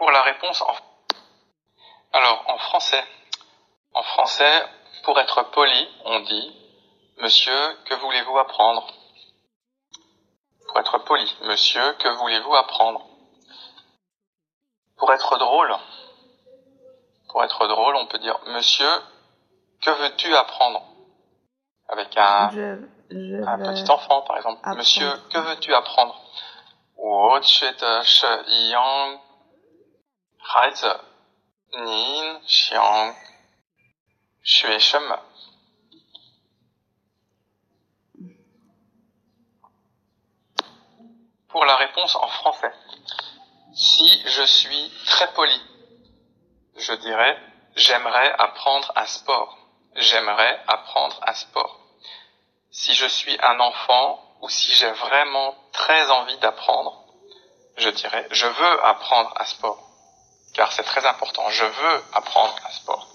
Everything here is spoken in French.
pour la réponse en... Alors, en français. En français, pour être poli, on dit Monsieur, que voulez-vous apprendre? Pour être poli, Monsieur, que voulez-vous apprendre? Pour être drôle, pour être drôle, on peut dire Monsieur, que veux-tu apprendre? Avec un, petit enfant, par exemple. Monsieur, que veux-tu apprendre? 孩子，您想学什么？ Pour la réponse en français, si je suis très poli, je dirais j'aimerais apprendre un sport. J'aimerais apprendre un sport. Si je suis un enfant ou si j'ai vraiment très envie d'apprendre, je dirais je veux apprendre un sport. Car c'est très important, je veux apprendre un sport.